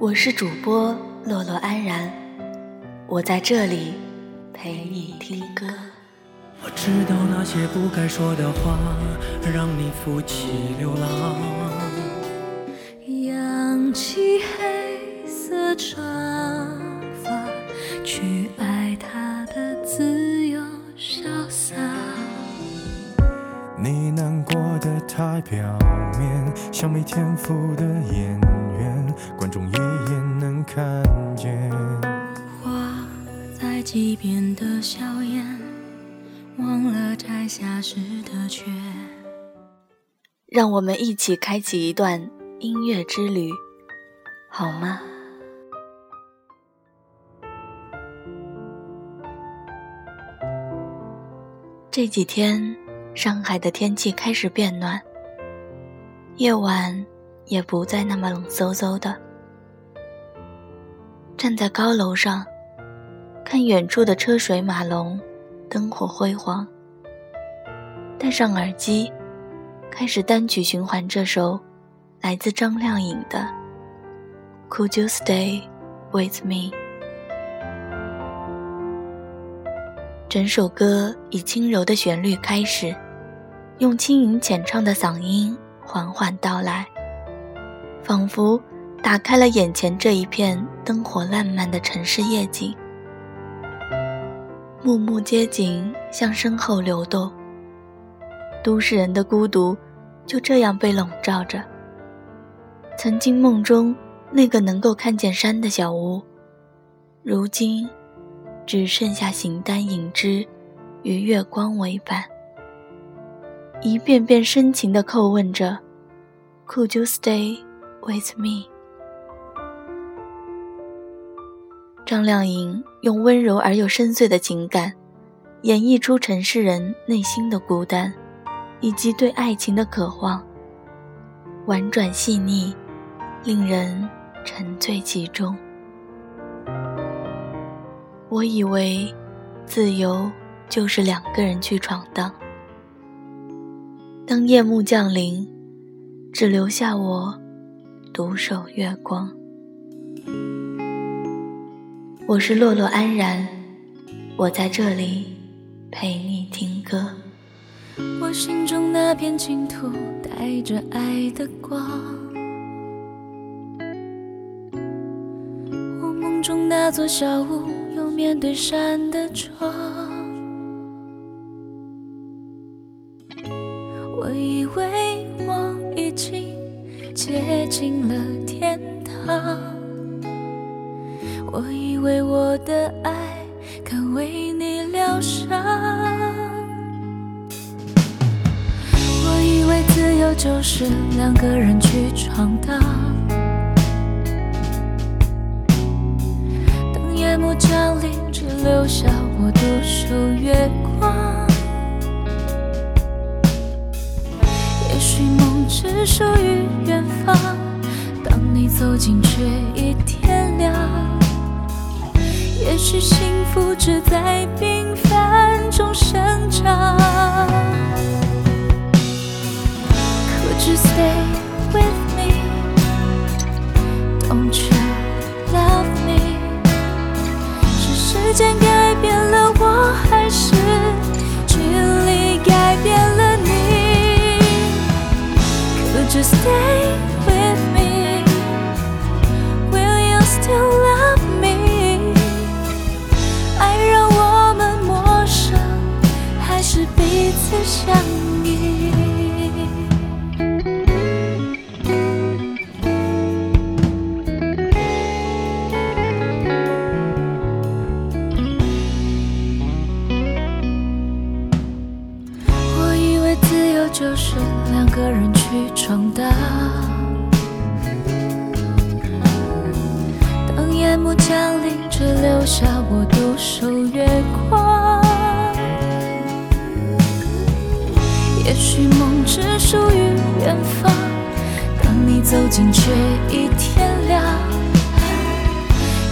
我是主播洛洛安然，我在这里陪你听歌。我知道那些不该说的话，让你负气流浪。扬起黑色长发，去爱他的自由潇洒。你难过的太表面，像没天赋的演员，观众一眼能看见。画在几边的笑颜，忘了摘下时的缺。让我们一起开启一段音乐之旅，好吗？这几天。上海的天气开始变暖，夜晚也不再那么冷飕飕的。站在高楼上，看远处的车水马龙，灯火辉煌。戴上耳机，开始单曲循环这首来自张靓颖的《Could You Stay With Me》。整首歌以轻柔的旋律开始，用轻盈浅唱的嗓音缓缓道来，仿佛打开了眼前这一片灯火烂漫的城市夜景。幕幕街景向身后流动，都市人的孤独就这样被笼罩着。曾经梦中那个能够看见山的小屋，如今。只剩下形单影只，与月光为伴，一遍遍深情地叩问着：“Could you stay with me？” 张靓颖用温柔而又深邃的情感，演绎出城市人内心的孤单，以及对爱情的渴望，婉转细腻，令人沉醉其中。我以为，自由就是两个人去闯荡。当夜幕降临，只留下我独守月光。我是洛洛安然，我在这里陪你听歌。我心中那片净土，带着爱的光。我梦中那座小屋。有面对山的窗，我以为我已经接近了天堂，我以为我的爱可为你疗伤，我以为自由就是两个人去闯荡。夜幕降临，只留下我独守月光。也许梦只属于远方，当你走近却已。也许幸福只在平凡中生长。Could you stay with me? Don't you? love me? 是时间给彼此相依？我以为自由就是两个人去闯荡。当夜幕降临，只留下我独守月光。也许梦只属于远方，当你走近却已天亮。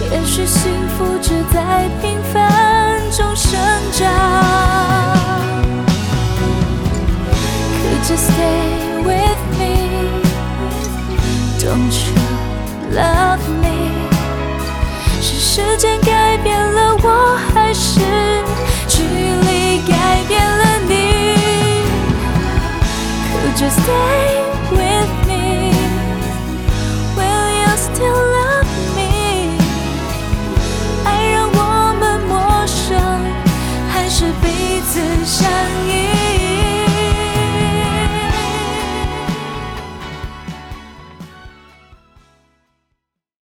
也许幸福只在平凡中生长。Just stay with me? Don't you love me? 是时间给 just stay.